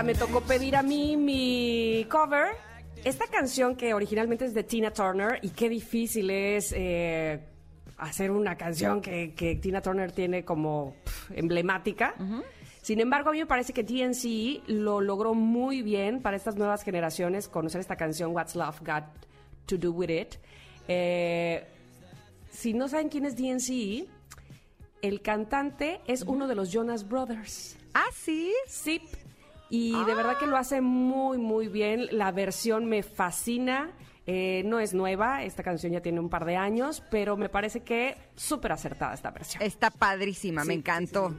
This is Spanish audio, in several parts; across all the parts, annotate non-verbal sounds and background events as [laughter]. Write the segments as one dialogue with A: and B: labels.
A: Ahora me tocó pedir a mí mi cover. Esta canción que originalmente es de Tina Turner y qué difícil es eh, hacer una canción que, que Tina Turner tiene como emblemática. Sin embargo, a mí me parece que TNC lo logró muy bien para estas nuevas generaciones conocer esta canción What's Love Got to Do With It. Eh, si no saben quién es DNC, el cantante es uno de los Jonas Brothers.
B: Ah, sí.
A: Sí. Y de verdad que lo hace muy, muy bien. La versión me fascina. Eh, no es nueva, esta canción ya tiene un par de años, pero me parece que súper acertada esta versión.
B: Está padrísima, me
A: Sí,
B: encantó.
A: sí,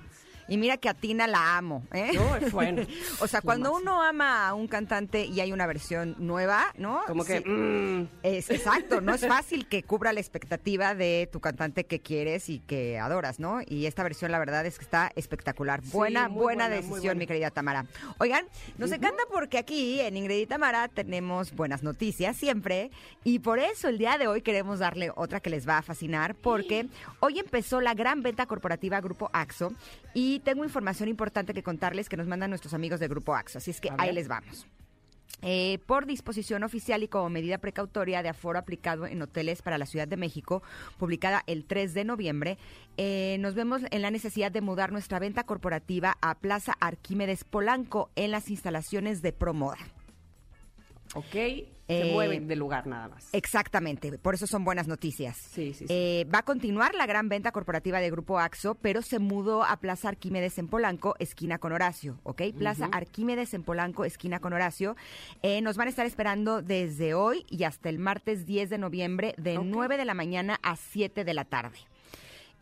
B: Y mira que a Tina la amo, ¿eh?
A: No, es bueno. [laughs]
B: o sea, cuando uno ama a un cantante y hay una versión nueva, ¿no?
A: Como que,
B: Sí.
A: mm,
B: Es exacto, no es fácil que cubra la expectativa de tu cantante que quieres y que adoras, ¿no? Y esta versión, la verdad, es que está espectacular. Buena, buena decisión,
A: buena.
B: mi querida Tamara. Oigan, nos encanta porque aquí en Ingrid y Tamara tenemos buenas noticias siempre y por eso el día de hoy queremos darle otra que les va a fascinar porque hoy empezó la gran venta corporativa Grupo AXO y tengo información importante que contarles que nos mandan nuestros amigos de Grupo AXO, así es que ahí les vamos. Eh, por disposición oficial y como medida precautoria de aforo aplicado en hoteles para la Ciudad de México, publicada el 3 de noviembre, eh, nos vemos en la necesidad de mudar nuestra venta corporativa a Plaza Arquímedes Polanco en las instalaciones de Promoda.
A: Ok, se
B: Eh,
A: mueven de lugar nada más.
B: Exactamente, por eso son buenas noticias.
A: Sí, sí, sí.
B: Eh, va a continuar la gran venta corporativa de Grupo AXO, pero se mudó a Plaza Arquímedes en Polanco, esquina con Horacio, ¿ok? Plaza Arquímedes en Polanco, esquina con Horacio. Eh, nos van a estar esperando desde hoy y hasta el martes 10 de noviembre, de
A: Ok.
B: 9 de la mañana a 7 de la tarde.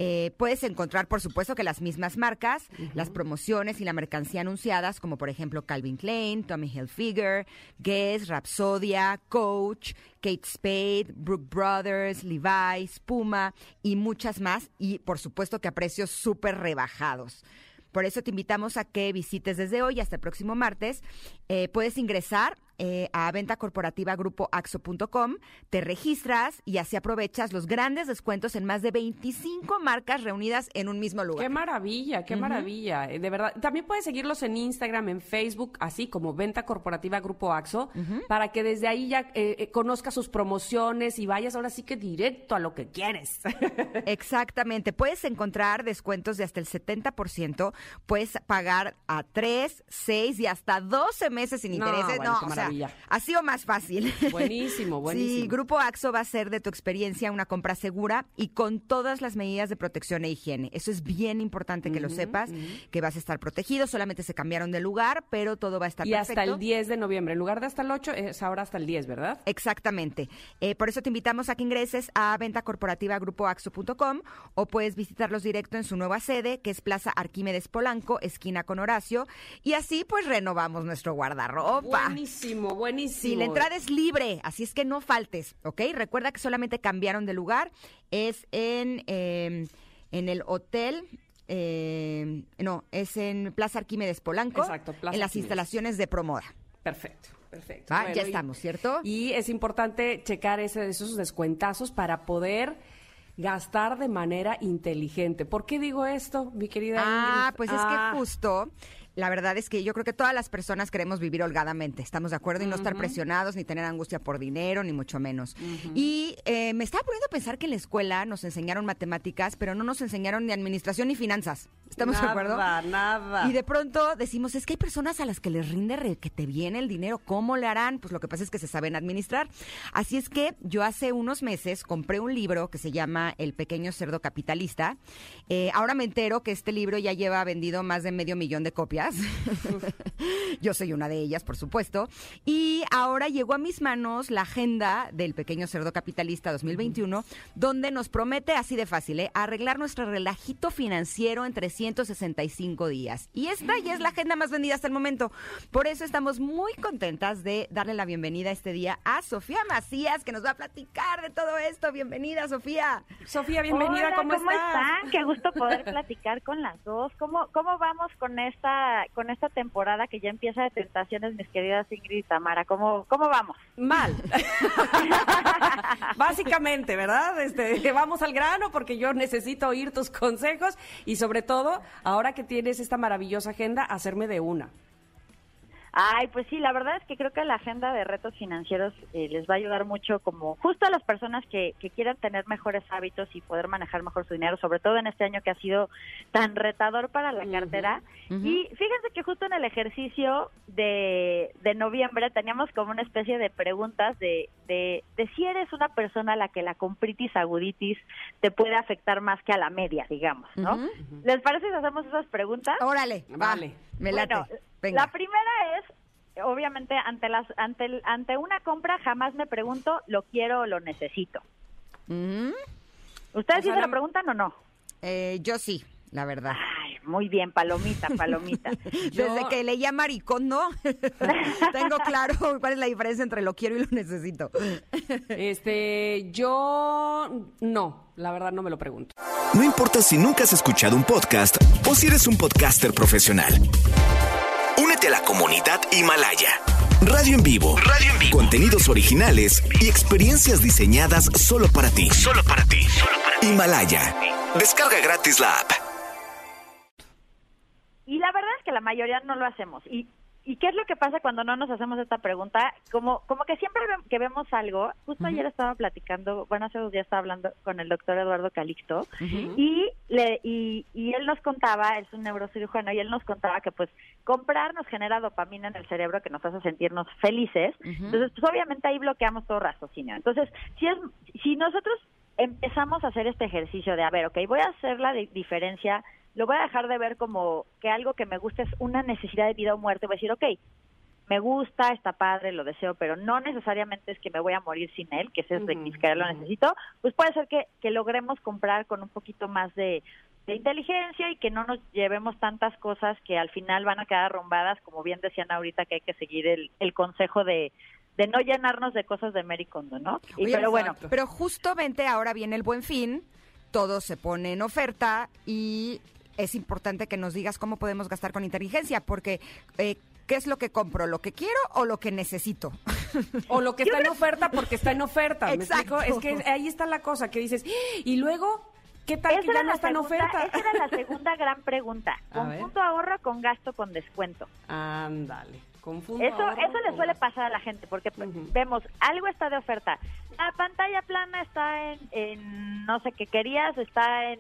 B: Eh, puedes encontrar, por supuesto, que las mismas marcas, las promociones y la mercancía anunciadas, como por ejemplo Calvin Klein, Tommy Hilfiger, Guess, Rapsodia, Coach, Kate Spade, Brooke Brothers, Levi's, Puma y muchas más. Y por supuesto que a precios súper rebajados. Por eso te invitamos a que visites desde hoy hasta el próximo martes. Eh, puedes ingresar eh, a venta corporativa grupoaxo.com, te registras y así aprovechas los grandes descuentos en más de 25 marcas reunidas en un mismo lugar.
A: Qué maravilla, qué maravilla. Eh, De verdad. También puedes seguirlos en Instagram, en Facebook, así como Venta Corporativa Grupo AXO, para que desde ahí ya eh, eh, conozcas sus promociones y vayas ahora sí que directo a lo que quieres. [laughs]
B: Exactamente. Puedes encontrar descuentos de hasta el 70%. Puedes pagar a 3, 6 y hasta 12 meses sin
A: No,
B: intereses.
A: bueno,
B: No, o sea,
A: maravilla.
B: así o más fácil.
A: Buenísimo, [laughs] buenísimo.
B: Sí, Grupo AXO va a ser de tu experiencia una compra segura y con todas las medidas de protección e higiene. Eso es bien importante que lo sepas, que vas a estar protegido. Solamente se cambiaron de lugar, pero todo va a estar
A: y
B: perfecto.
A: hasta el 10 de noviembre. En lugar de hasta el 8, es ahora hasta el 10, ¿verdad?
B: Exactamente. Eh, por eso te invitamos a que ingreses a venta corporativa grupoaxo.com o puedes visitarlos directo en su nueva sede, que es Plaza Arquímedes Polanco, esquina con Horacio. Y así pues renovamos nuestro guardarropa.
A: Buenísimo, buenísimo.
B: Sí, la entrada es libre, así es que no faltes, ¿ok? Recuerda que solamente cambiaron de lugar. Es en, eh, en el hotel. eh, no, es en Plaza Arquímedes Polanco.
A: Exacto, Plaza
B: En las
A: Arquímedes.
B: instalaciones de Promoda.
A: Perfecto, perfecto. Bueno,
B: ya
A: y-
B: estamos, ¿cierto?
A: Y es importante checar ese, esos descuentazos para poder gastar de manera inteligente. ¿Por qué digo esto, mi querida
B: Ah,
A: Ingrid?
B: pues es
A: Ah,
B: que justo, la verdad es que yo creo que todas las personas queremos vivir holgadamente, estamos de acuerdo, y no estar presionados, ni tener angustia por dinero, ni mucho menos. Y eh, me estaba poniendo a pensar que en la escuela nos enseñaron matemáticas, pero no nos enseñaron ni administración ni finanzas. ¿Estamos de acuerdo?
A: Nada, nada.
B: Y de pronto decimos, es que hay personas a las que les rinde re- que te viene el dinero. ¿Cómo le harán? Pues lo que pasa es que se saben administrar. Así es que yo hace unos meses compré un libro que se llama El pequeño cerdo capitalista. Eh, ahora me entero que este libro ya lleva vendido más de medio millón de copias. [laughs] yo soy una de ellas, por supuesto. Y ahora llegó a mis manos la agenda del pequeño cerdo capitalista 2021, donde nos promete así de fácil, ¿eh? arreglar nuestro relajito financiero en 365 días. Y esta ya es la agenda más vendida hasta el momento. Por eso estamos muy contentas de darle la bienvenida este día a Sofía Macías, que nos va a platicar de todo esto. Bienvenida, Sofía.
A: Sofía, bienvenida,
C: Hola,
A: ¿cómo, estás?
C: están? Qué gusto poder platicar con las dos. ¿Cómo, cómo vamos con esta con esta temporada que ya empieza de tentaciones, mis queridas Ingrid y Tamara? ¿Cómo, cómo vamos?
A: Mal. [laughs] Básicamente, ¿verdad? Este, vamos al grano porque yo necesito oír tus consejos y sobre todo, ahora que tienes esta maravillosa agenda, hacerme de una.
C: Ay, pues sí, la verdad es que creo que la agenda de retos financieros eh, les va a ayudar mucho como justo a las personas que, que quieran tener mejores hábitos y poder manejar mejor su dinero, sobre todo en este año que ha sido tan retador para la cartera. Y fíjense que justo en el ejercicio de, de noviembre teníamos como una especie de preguntas de, de, de si eres una persona a la que la compritis aguditis te puede afectar más que a la media, digamos, ¿no? ¿Les parece si hacemos esas preguntas?
B: Órale, va.
A: Vale.
B: Me late.
C: Bueno,
B: Venga.
C: La primera es, obviamente, ante las ante el- ante una compra jamás me pregunto, ¿lo quiero o lo necesito?
B: Ujú.
C: ¿Ustedes
A: O
C: sí se
A: la-
C: lo preguntan o no?
B: Eh, yo sí, la verdad.
C: Ay, muy bien, palomita, palomita. [laughs]
B: Desde que leía maricón, ¿no? [laughs] Tengo claro cuál es la diferencia entre lo quiero y lo necesito.
A: Este, yo no, la verdad no me lo pregunto.
D: No importa si nunca has escuchado un podcast o si eres un podcaster profesional. Únete a la comunidad Himalaya. Radio en vivo. Radio en vivo. Contenidos originales y experiencias diseñadas solo para ti. Solo para ti. Himalaya. Descarga gratis la app.
C: Y la verdad es que la mayoría no lo hacemos. ¿Y, ¿Y qué es lo que pasa cuando no nos hacemos esta pregunta? Como, como que siempre que vemos algo, justo ayer estaba platicando, bueno, hace dos días estaba hablando con el doctor Eduardo Calixto, y, le, y, y él nos contaba, es un neurocirujano, y él nos contaba que pues comprar nos genera dopamina en el cerebro que nos hace sentirnos felices. Entonces, pues obviamente ahí bloqueamos todo raciocinio. Entonces, si, es, si nosotros empezamos a hacer este ejercicio de, a ver, ok, voy a hacer la di- diferencia, lo voy a dejar de ver como que algo que me gusta es una necesidad de vida o muerte, voy a decir, ok, me gusta, está padre, lo deseo, pero no necesariamente es que me voy a morir sin él, que ese
A: Ujú,
C: significaría lo
A: ujú.
C: necesito, pues puede ser que, que logremos comprar con un poquito más de, de inteligencia y que no nos llevemos tantas cosas que al final van a quedar arrumbadas, como bien decían ahorita que hay que seguir el, el consejo de, de no llenarnos de cosas de Mericondo, ¿no? Y,
B: Oye,
C: pero bueno.
B: Pero justamente ahora viene el buen fin, todo se pone en oferta y es importante que nos digas cómo podemos gastar con inteligencia, porque eh, ¿qué es lo que compro? ¿Lo que quiero o lo que necesito?
A: O lo que [laughs] está en oferta porque está en oferta. ¿Me
B: Exacto.
A: explico? Es que ahí está la cosa que dices, "¡Ah! y luego, ¿qué tal
C: esa
A: que ya no está en oferta?
C: Esa era la segunda [laughs] gran pregunta.
A: A
C: ¿Con
A: ver.
C: punto ahorro con gasto con descuento?
A: Ándale, confundo.
C: Eso,
A: ahorro
C: eso le suele
A: gasto.
C: pasar a la gente porque pues, vemos algo está de oferta. La pantalla plana está en, en no sé qué querías, está en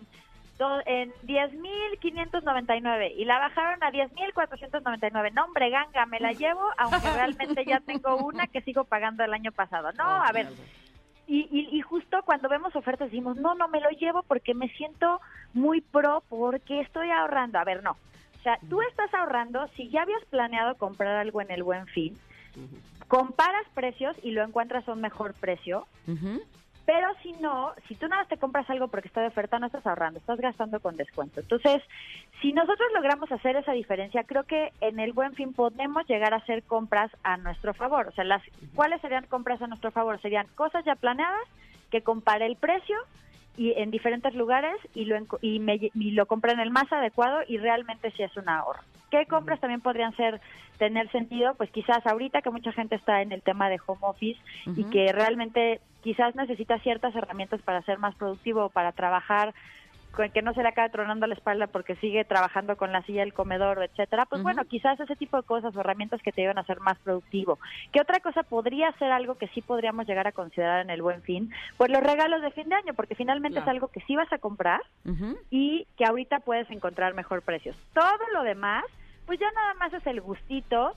C: en 10.599 y la bajaron a 10.499. No, hombre, ganga, me la llevo, aunque [laughs] realmente ya tengo una que sigo pagando el año pasado. No, a ver, y, y, y justo cuando vemos ofertas decimos, no, no me lo llevo porque me siento muy pro porque estoy ahorrando. A ver, no. O sea, tú estás ahorrando, si ya habías planeado comprar algo en el buen fin, comparas precios y lo encuentras a un mejor precio,
B: Ujú.
C: Pero si no, si tú nada más te compras algo porque está de oferta, no estás ahorrando, estás gastando con descuento. Entonces, si nosotros logramos hacer esa diferencia, creo que en el buen fin podemos llegar a hacer compras a nuestro favor. O sea, las, ¿cuáles serían compras a nuestro favor? Serían cosas ya planeadas, que compare el precio y en diferentes lugares y lo, y me, y lo compra en el más adecuado y realmente sí es un ahorro. ¿Qué compras también podrían ser tener sentido? Pues quizás ahorita que mucha gente está en el tema de home office y que realmente quizás necesita ciertas herramientas para ser más productivo o para trabajar con que no se le acabe tronando la espalda porque sigue trabajando con la silla del comedor, etcétera, pues bueno, quizás ese tipo de cosas o herramientas que te iban a hacer más productivo. ¿Qué otra cosa podría ser algo que sí podríamos llegar a considerar en el buen fin? Pues los regalos de fin de año, porque finalmente
A: Claro.
C: es algo que sí vas a comprar y que ahorita puedes encontrar mejor precios. Todo lo demás, pues ya nada más es el gustito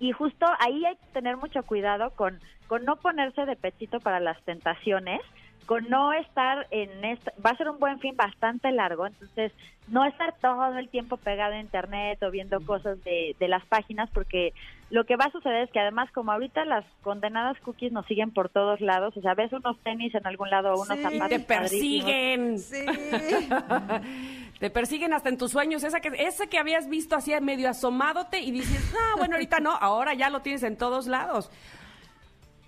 C: y justo ahí hay que tener mucho cuidado con, con no ponerse de pechito para las tentaciones, con no estar en esta, va a ser un buen fin bastante largo, entonces no estar todo el tiempo pegado a internet o viendo cosas de, de las páginas, porque lo que va a suceder es que además como ahorita las condenadas cookies nos siguen por todos lados, o sea, ves unos tenis en algún lado o unos
B: Sí.
C: zapatos
A: Te persiguen.
B: Sí. [laughs]
A: Te persiguen hasta en tus sueños. Esa que, ese que habías visto así medio asomadote y dices, no, bueno, ahorita no, ahora ya lo tienes en todos lados.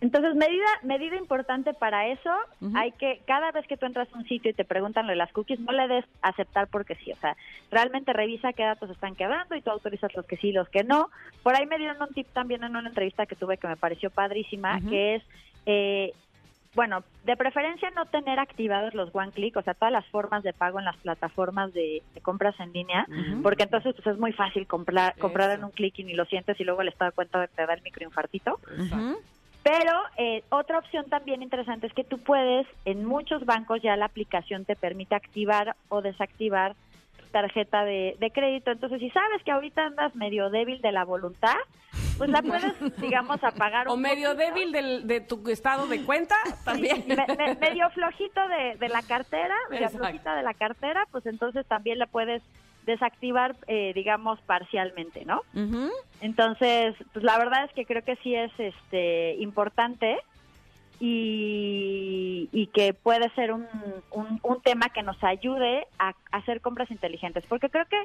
C: Entonces, medida medida importante para eso, hay que, cada vez que tú entras a un sitio y te preguntan lo de las cookies, no le des aceptar porque sí, o sea, realmente revisa qué datos están quedando y tú autorizas los que sí y los que no. Por ahí me dieron un tip también en una entrevista que tuve que me pareció padrísima, que es, eh, bueno, de preferencia no tener activados los one click, o sea, todas las formas de pago en las plataformas de, de compras en línea, porque entonces pues, es muy fácil comprar, comprar en un clic y ni lo sientes y luego el estado de cuenta te da el microinfartito.
B: Ujú.
C: Pero eh, otra opción también interesante es que tú puedes, en muchos bancos ya la aplicación te permite activar o desactivar tu tarjeta de, de crédito. Entonces, si sabes que ahorita andas medio débil de la voluntad, pues la puedes, [laughs] digamos, apagar
A: O medio
C: poquito.
A: débil del, de tu estado de cuenta también.
C: Me- me- medio flojito de, de la cartera, medio flojita de la cartera, pues entonces también la puedes desactivar, eh, digamos, parcialmente, ¿no? Entonces, pues la verdad es que creo que sí es este importante y, y que puede ser un, un, un tema que nos ayude a, a hacer compras inteligentes, porque creo que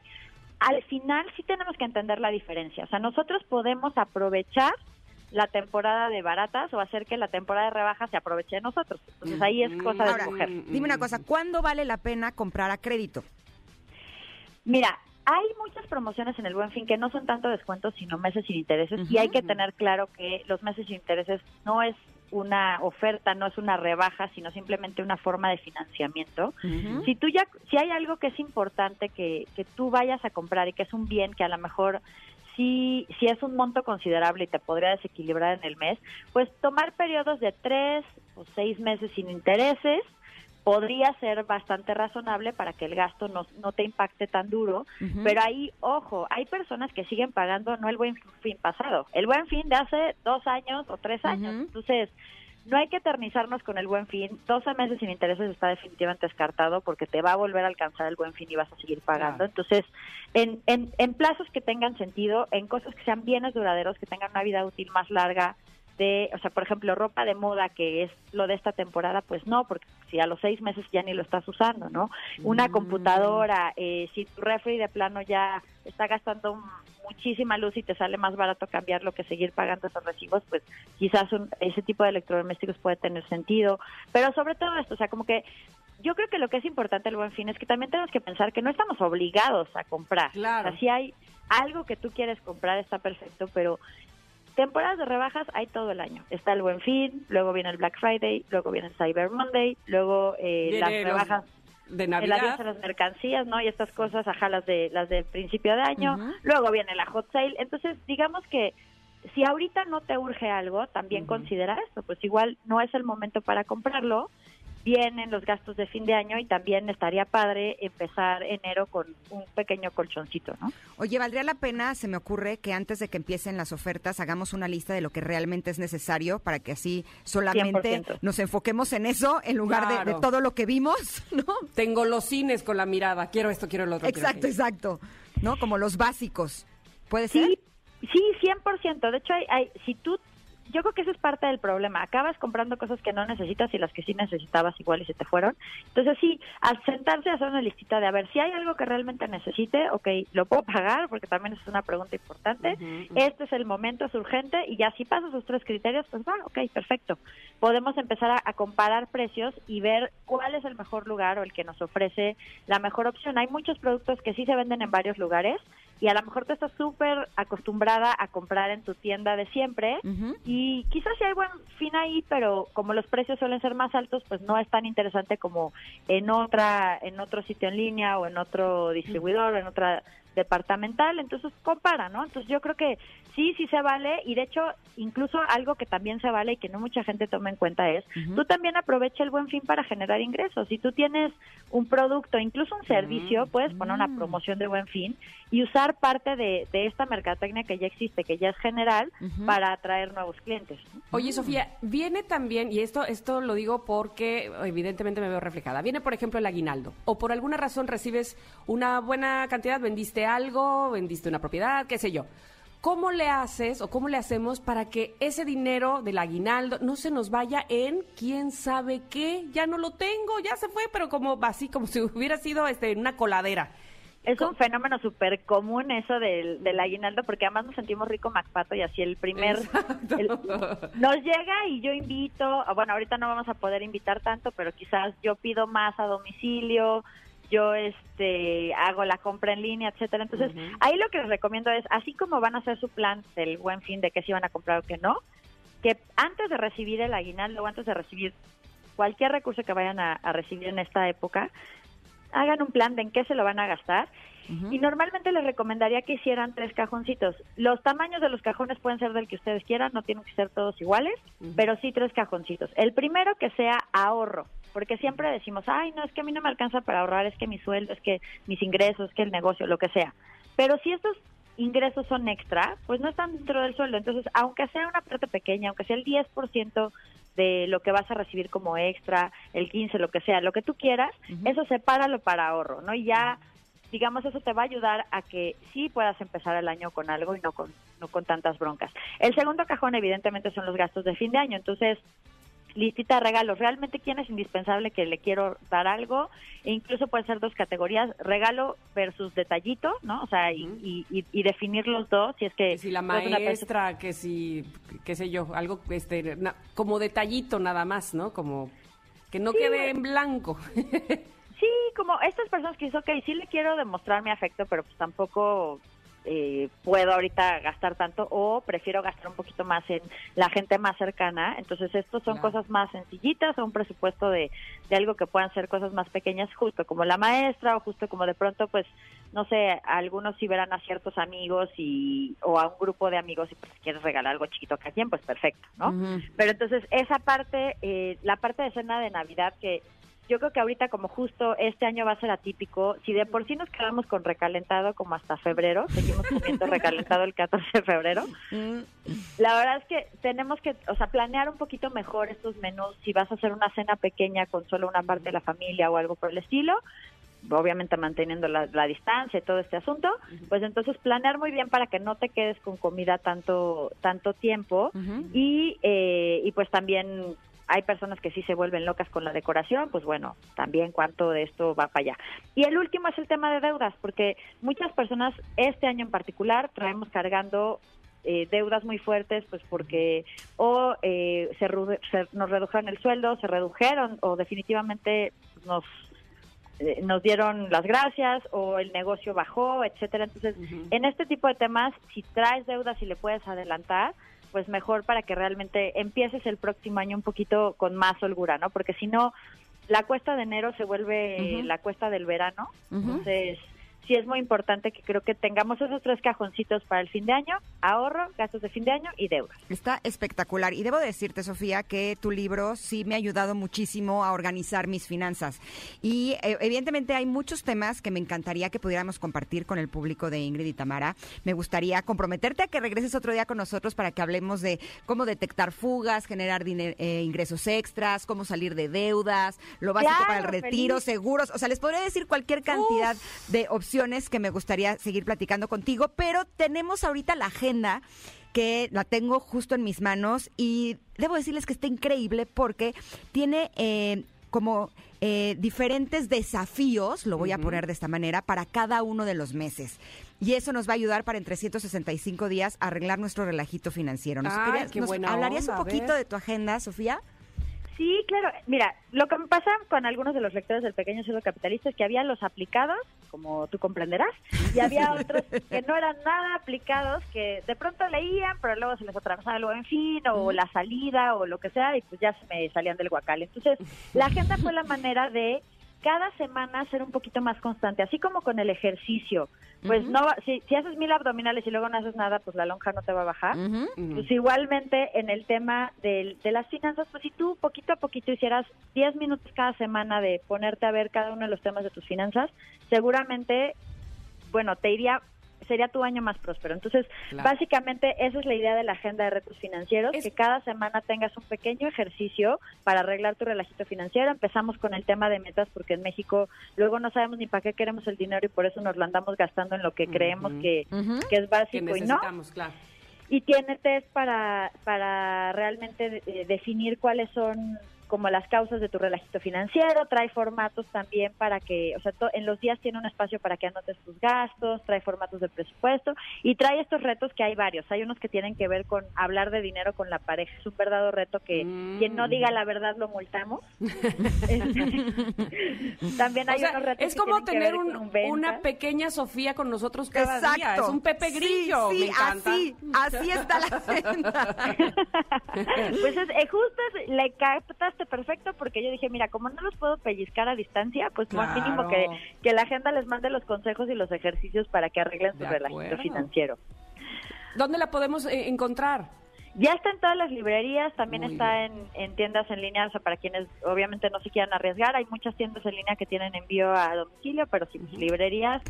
C: al final sí tenemos que entender la diferencia. O sea, nosotros podemos aprovechar la temporada de baratas o hacer que la temporada de rebajas se aproveche de nosotros. Entonces ahí es cosa de
B: Ahora, dime una cosa, ¿cuándo vale la pena comprar a crédito?
C: Mira, hay muchas promociones en el Buen Fin que no son tanto descuentos, sino meses sin intereses. Y hay que tener claro que los meses sin intereses no es una oferta, no es una rebaja, sino simplemente una forma de financiamiento. Si tú ya, si hay algo que es importante que, que tú vayas a comprar y que es un bien que a lo mejor sí, sí es un monto considerable y te podría desequilibrar en el mes, pues tomar periodos de tres o seis meses sin intereses podría ser bastante razonable para que el gasto no, no te impacte tan duro, pero ahí, ojo, hay personas que siguen pagando no el buen fin pasado, el buen fin de hace dos años o tres años. Entonces, no hay que eternizarnos con el buen fin. 12 meses sin intereses está definitivamente descartado porque te va a volver a alcanzar el buen fin y vas a seguir pagando.
A: Claro.
C: Entonces, en, en, en plazos que tengan sentido, en cosas que sean bienes duraderos, que tengan una vida útil más larga, de, o sea, por ejemplo, ropa de moda, que es lo de esta temporada, pues no, porque si a los seis meses ya ni lo estás usando, ¿no? Una computadora, eh, si tu refri de plano ya está gastando muchísima luz y te sale más barato cambiarlo que seguir pagando esos recibos, pues quizás un- ese tipo de electrodomésticos puede tener sentido. Pero sobre todo esto, o sea, como que yo creo que lo que es importante el buen fin es que también tenemos que pensar que no estamos obligados a comprar.
A: Claro.
C: O sea, si hay algo que tú quieres comprar está perfecto, pero temporadas de rebajas hay todo el año. Está el Buen Fin, luego viene el Black Friday, luego viene el Cyber Monday, luego eh, las rebajas
A: de
C: el
A: Navidad.
C: a las mercancías, ¿no? Y estas cosas, ajá, las de las del principio de año. Luego viene la hot sale. Entonces, digamos que si ahorita no te urge algo, también considera esto. Pues igual no es el momento para comprarlo. Vienen los gastos de fin de año y también estaría padre empezar enero con un pequeño colchoncito, ¿no?
B: Oye, valdría la pena, se me ocurre, que antes de que empiecen las ofertas hagamos una lista de lo que realmente es necesario para que así solamente
C: 100%.
B: nos enfoquemos en eso en lugar de- todo lo que vimos, [laughs] ¿no?
A: Tengo los cines con la mirada. Quiero esto, quiero lo otro.
B: Exacto, exacto. ¿No? Como los básicos. ¿Puede ser?
C: Sí, sí, 100%. De hecho, hay, hay, si tú, yo creo que eso es parte del problema. Acabas comprando cosas que no necesitas y las que sí necesitabas igual y se te fueron. Entonces, sí, al sentarse a hacer una listita de a ver si hay algo que realmente necesite, ok, lo puedo pagar porque también es una pregunta importante. Este es el momento, es urgente y ya si pasas esos tres criterios, pues va, ok, perfecto. Podemos empezar a, a comparar precios y ver cuál es el mejor lugar o el que nos ofrece la mejor opción. Hay muchos productos que sí se venden en varios lugares, y a lo mejor tú estás súper acostumbrada a comprar en tu tienda de siempre y quizás sí hay buen fin ahí, pero como los precios suelen ser más altos, pues no es tan interesante como en otra en otro sitio en línea o en otro distribuidor o en otra departamental, entonces compara, ¿no? Entonces yo creo que sí, sí se vale y de hecho incluso algo que también se vale y que no mucha gente toma en cuenta es, tú también aprovecha el buen fin para generar ingresos. Si tú tienes un producto, incluso un servicio, puedes poner una promoción de buen fin y usar parte de, de esta mercadotecnia que ya existe, que ya es general, para atraer nuevos clientes.
A: Oye, Sofía, viene también, y esto, esto lo digo porque evidentemente me veo reflejada, viene por ejemplo el aguinaldo, o por alguna razón recibes una buena cantidad, vendiste algo, vendiste una propiedad, qué sé yo. ¿Cómo le haces o cómo le hacemos para que ese dinero del aguinaldo no se nos vaya en quién sabe qué? Ya no lo tengo, ya se fue, pero como así, como si [laughs] hubiera sido este, en una coladera.
C: Es un fenómeno súper común eso del, del aguinaldo, porque además nos sentimos rico Macpato y así el primer... El- [laughs] nos llega y yo invito, bueno, ahorita no vamos a poder invitar tanto, pero quizás yo pido más a domicilio, yo este hago la compra en línea, etcétera. Entonces, ahí lo que les recomiendo es, así como van a hacer su plan del buen fin de que si van a comprar o que no, que antes de recibir el aguinaldo o antes de recibir cualquier recurso que vayan a, a recibir en esta época, hagan un plan de en qué se lo van a gastar. Y normalmente les recomendaría que hicieran tres cajoncitos. Los tamaños de los cajones pueden ser del que ustedes quieran, no tienen que ser todos iguales, pero sí tres cajoncitos. El primero que sea ahorro, porque siempre decimos, ay, no, es que a mí no me alcanza para ahorrar, es que mi sueldo, es que mis ingresos, es que el negocio, lo que sea. Pero si estos ingresos son extra, pues no están dentro del sueldo. Entonces, aunque sea una parte pequeña, aunque sea el 10% de lo que vas a recibir como extra, el 15, lo que sea, lo que tú quieras, eso sepáralo para ahorro, ¿no? Y ya, digamos, eso te va a ayudar a que sí puedas empezar el año con algo y no con, no con tantas broncas. El segundo cajón, evidentemente, son los gastos de fin de año. Entonces, listita de regalos. Realmente, ¿quién es indispensable que le quiero dar algo? E incluso pueden ser dos categorías, regalo versus detallito, ¿no? O sea, y, y- y- y definir los dos, si es que...
A: Que si la
C: eres una
A: maestra, que si, qué sé yo, algo este, na- como detallito nada más, ¿no? Como que no
C: Sí.
A: quede en blanco. [laughs]
C: Sí, como estas personas que dicen, ok, sí le quiero demostrar mi afecto, pero pues tampoco eh, puedo ahorita gastar tanto o prefiero gastar un poquito más en la gente más cercana. Entonces, estos son
A: Claro.
C: cosas más sencillitas o un presupuesto de, de algo que puedan ser cosas más pequeñas, justo como la maestra o justo como de pronto, pues, no sé, algunos si verán a ciertos amigos y o a un grupo de amigos y pues quieres regalar algo chiquito a cada quien, pues perfecto, ¿no? Pero entonces esa parte, eh, la parte de cena de Navidad que yo creo que ahorita como justo este año va a ser atípico, si de por sí nos quedamos con recalentado como hasta febrero, seguimos comiendo [laughs] recalentado el 14 de febrero, la verdad es que tenemos que, o sea, planear un poquito mejor estos menús, si vas a hacer una cena pequeña con solo una parte de la familia o algo por el estilo, obviamente manteniendo la, la distancia y todo este asunto, pues entonces planear muy bien para que no te quedes con comida tanto tanto tiempo y, eh, y pues también hay personas que sí se vuelven locas con la decoración, pues bueno, también cuánto de esto va para allá. Y el último es el tema de deudas, porque muchas personas este año en particular traemos cargando eh, deudas muy fuertes, pues porque o eh, se, se- nos redujeron el sueldo, se redujeron o definitivamente nos eh, nos dieron las gracias o el negocio bajó, etcétera. Entonces, en este tipo de temas, si traes deudas y le puedes adelantar, pues mejor para que realmente empieces el próximo año un poquito con más holgura, ¿no? Porque si no, la cuesta de enero se vuelve la cuesta del verano. Entonces, sí es muy importante que creo que tengamos esos tres cajoncitos para el fin de año, ahorro, gastos de fin de año y deudas.
B: Está espectacular. Y debo decirte, Sofía, que tu libro sí me ha ayudado muchísimo a organizar mis finanzas. Y eh, evidentemente hay muchos temas que me encantaría que pudiéramos compartir con el público de Ingrid y Tamara. Me gustaría comprometerte a que regreses otro día con nosotros para que hablemos de cómo detectar fugas, generar diner- eh, ingresos extras, cómo salir de deudas, lo básico
C: Claro,
B: para el retiro,
C: feliz.
B: seguros. O sea, les podría decir cualquier cantidad de opciones que me gustaría seguir platicando contigo, pero tenemos ahorita la agenda que la tengo justo en mis manos y debo decirles que está increíble porque tiene eh, como eh, diferentes desafíos, lo voy a poner de esta manera, para cada uno de los meses. Y eso nos va a ayudar para en 365 días arreglar nuestro relajito financiero. ¿Nos,
A: Ay,
B: querías-
A: qué
B: nos
A: buena
B: ¿Hablarías
A: onda,
B: un poquito de tu agenda, Sofía?
C: Sí, claro. Mira, lo que me pasa con algunos de los lectores del Pequeño Cerdo Capitalista es que había los aplicados, como tú comprenderás, y había [laughs] otros que no eran nada aplicados, que de pronto leían, pero luego se les atravesaba algo en fin, o la salida, o lo que sea, y pues ya se me salían del guacal. Entonces, la agenda fue la manera de cada semana ser un poquito más constante, así como con el ejercicio. Pues no, va- si, si haces mil abdominales y luego no haces nada, pues la lonja no te va a bajar. Pues igualmente en el tema del- de las finanzas, pues si tú poquito a poquito hicieras 10 minutos cada semana de ponerte a ver cada uno de los temas de tus finanzas, seguramente, bueno, te iría, sería tu año más próspero. Entonces,
A: Claro.
C: básicamente esa es la idea de la agenda de retos financieros,
A: Es-
C: que cada semana tengas un pequeño ejercicio para arreglar tu relajito financiero. Empezamos con el tema de metas porque en México luego no sabemos ni para qué queremos el dinero y por eso nos lo andamos gastando en lo que creemos que, que es
A: Que
C: básico y no.
A: necesitamos, claro.
C: Y tiene test para, para realmente eh, definir cuáles son como las causas de tu relajito financiero, trae formatos también para que, o sea, to- en los días tiene un espacio para que anotes tus gastos, trae formatos de presupuesto y trae estos retos que hay varios. Hay unos que tienen que ver con hablar de dinero con la pareja, es un verdadero reto que
A: Mm.
C: quien no diga la verdad lo multamos. [laughs] Este, [laughs] también hay
A: O sea,
C: unos retos
A: es
C: que
A: como
C: que
A: tener un- una pequeña Sofía con nosotros cada
B: Exacto.
A: día. Es un Pepe Grillo.
B: Sí,
A: me encanta.
B: así, así está la [laughs] agenda.
C: Pues es, eh, justo es- le captaste perfecto porque yo dije, mira, como no los puedo pellizcar a distancia, pues más
A: Claro.
C: mínimo que, que la agenda les mande los consejos y los ejercicios para que arreglen su relajito financiero.
A: ¿Dónde la podemos eh, encontrar?
C: Ya está en todas las librerías, también
A: Muy
C: está en, en tiendas en línea, o sea, para quienes obviamente no se quieran arriesgar, hay muchas tiendas en línea que tienen envío a domicilio, pero sí, librerías,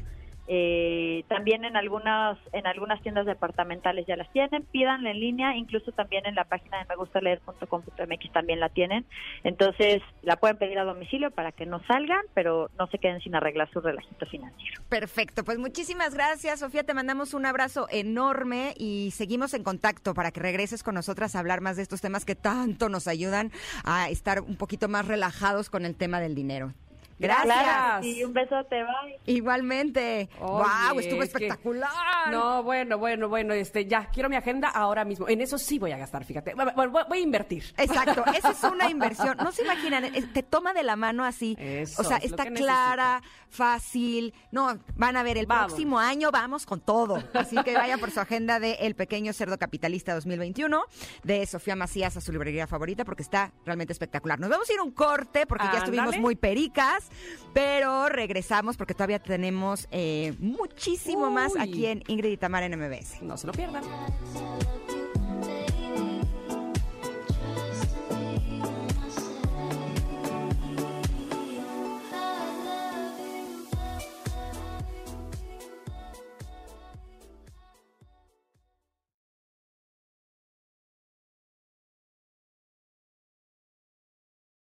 C: eh, también en algunas en algunas tiendas departamentales ya las tienen, pídanla en línea, incluso también en la página de megustaleer.com.mx también la tienen, entonces la pueden pedir a domicilio para que no salgan, pero no se queden sin arreglar su relajito financiero.
B: Perfecto, pues muchísimas gracias, Sofía. Te mandamos un abrazo enorme y seguimos en contacto para que regreses con nosotras a hablar más de estos temas que tanto nos ayudan a estar un poquito más relajados con el tema del dinero. Gracias.
A: Gracias.
C: Y un besote, bye.
B: Igualmente. wow,
A: Oye,
B: estuvo
A: es que-
B: espectacular.
A: No, bueno, bueno, bueno, este, ya, quiero mi agenda ahora mismo. En eso sí voy a gastar, fíjate. Bueno, voy, voy a invertir.
B: Exacto, [laughs] esa es una inversión. No se imaginan, es- te toma de la mano así.
A: Eso
B: o sea,
A: es
B: está clara, fácil. No, van a ver, el
A: Vamos.
B: próximo año vamos con todo. Así que vayan por su agenda de El Pequeño Cerdo Capitalista 2021, de Sofía Macías a su librería favorita, porque está realmente espectacular. Nos vamos a ir a un corte, porque ya estuvimos muy pericas, pero regresamos porque todavía tenemos eh, muchísimo más aquí en Ingrid y Tamara en MBS.
A: No se lo pierdan.